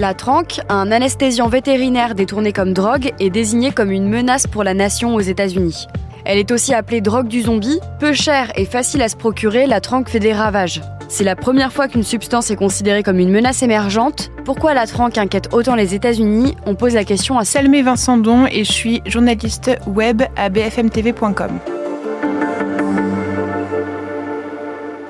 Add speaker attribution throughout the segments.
Speaker 1: La tranque, un anesthésiant vétérinaire détourné comme drogue, est désigné comme une menace pour la nation aux États-Unis. Elle est aussi appelée drogue du zombie. Peu chère et facile à se procurer, la tranque fait des ravages. C'est la première fois qu'une substance est considérée comme une menace émergente. Pourquoi la tranque inquiète autant les États-Unis? On pose la question à
Speaker 2: Salmé Vincent Don et je suis journaliste web à bfmtv.com.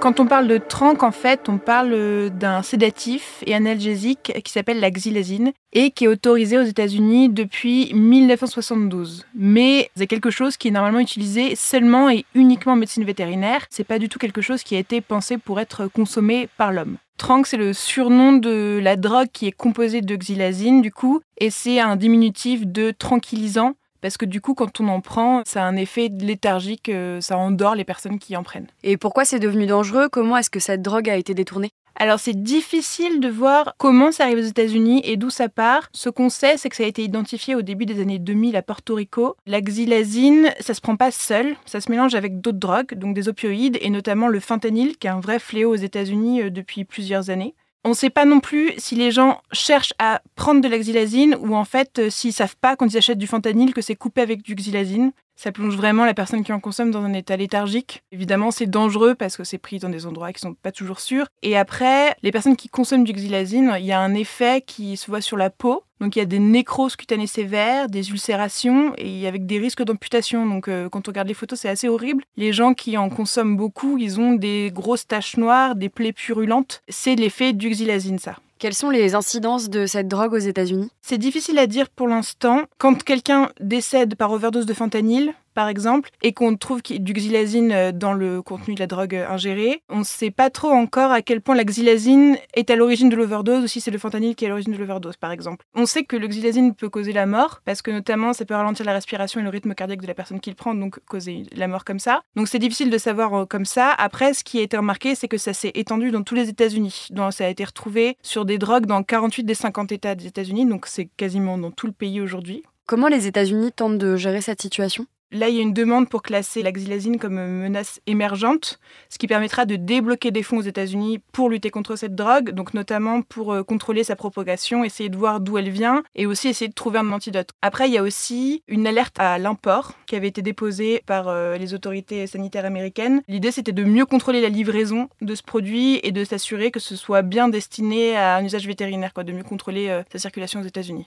Speaker 2: Quand on parle de tranque, en fait, on parle d'un sédatif et analgésique qui s'appelle la xylazine et qui est autorisé aux États-Unis depuis 1972. Mais c'est quelque chose qui est normalement utilisé seulement et uniquement en médecine vétérinaire. C'est pas du tout quelque chose qui a été pensé pour être consommé par l'homme. Tranque, c'est le surnom de la drogue qui est composée de xylazine, du coup, et c'est un diminutif de tranquillisant parce que du coup, quand on en prend, ça a un effet léthargique, euh, ça endort les personnes qui en prennent.
Speaker 1: Et pourquoi c'est devenu dangereux? Comment est-ce que cette drogue a été détournée?
Speaker 2: Alors c'est difficile de voir comment ça arrive aux États-Unis et d'où ça part. Ce qu'on sait, c'est que ça a été identifié au début des années 2000 à Porto Rico. La xylazine, ça se prend pas seul, ça se mélange avec d'autres drogues, donc des opioïdes et notamment le fentanyl, qui est un vrai fléau aux États-Unis euh, depuis plusieurs années. On ne sait pas non plus si les gens cherchent à prendre de la xylazine ou en fait euh, s'ils savent pas quand ils achètent du fentanyl que c'est coupé avec du xylazine. Ça plonge vraiment la personne qui en consomme dans un état léthargique. Évidemment, c'est dangereux parce que c'est pris dans des endroits qui sont pas toujours sûrs. Et après, les personnes qui consomment du xylazine, il y a un effet qui se voit sur la peau. Donc il y a des nécroses cutanées sévères, des ulcérations et avec des risques d'amputation. Donc euh, quand on regarde les photos, c'est assez horrible. Les gens qui en consomment beaucoup, ils ont des grosses taches noires, des plaies purulentes. C'est l'effet du xylazine, ça.
Speaker 1: Quelles sont les incidences de cette drogue aux États-Unis?
Speaker 2: C'est difficile à dire pour l'instant. Quand quelqu'un décède par overdose de fentanyl, par exemple, et qu'on trouve du xylazine euh, dans le contenu de la drogue euh, ingérée, on ne sait pas trop encore à quel point la xylazine est à l'origine de l'overdose ou si c'est le fentanyl qui est à l'origine de l'overdose, par exemple. On sait que le xylazine peut causer la mort, parce que notamment ça peut ralentir la respiration et le rythme cardiaque de la personne qui le prend, donc causer la mort comme ça. Donc c'est difficile de savoir euh, comme ça. Après, ce qui a été remarqué, c'est que ça s'est étendu dans tous les États-Unis. Ça a été retrouvé sur des drogues dans 48 des 50 États des États-Unis, donc c'est quasiment dans tout le pays aujourd'hui.
Speaker 1: Comment les États-Unis tentent de gérer cette situation?
Speaker 2: Là, il y a une demande pour classer la xylazine comme menace émergente, ce qui permettra de débloquer des fonds aux États-Unis pour lutter contre cette drogue, donc notamment pour euh, contrôler sa propagation, essayer de voir d'où elle vient et aussi essayer de trouver un antidote. Après, il y a aussi une alerte à l'import qui avait été déposée par euh, les autorités sanitaires américaines. L'idée, c'était de mieux contrôler la livraison de ce produit et de s'assurer que ce soit bien destiné à un usage vétérinaire, de mieux contrôler euh, sa circulation aux États-Unis.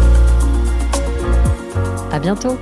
Speaker 3: À bientôt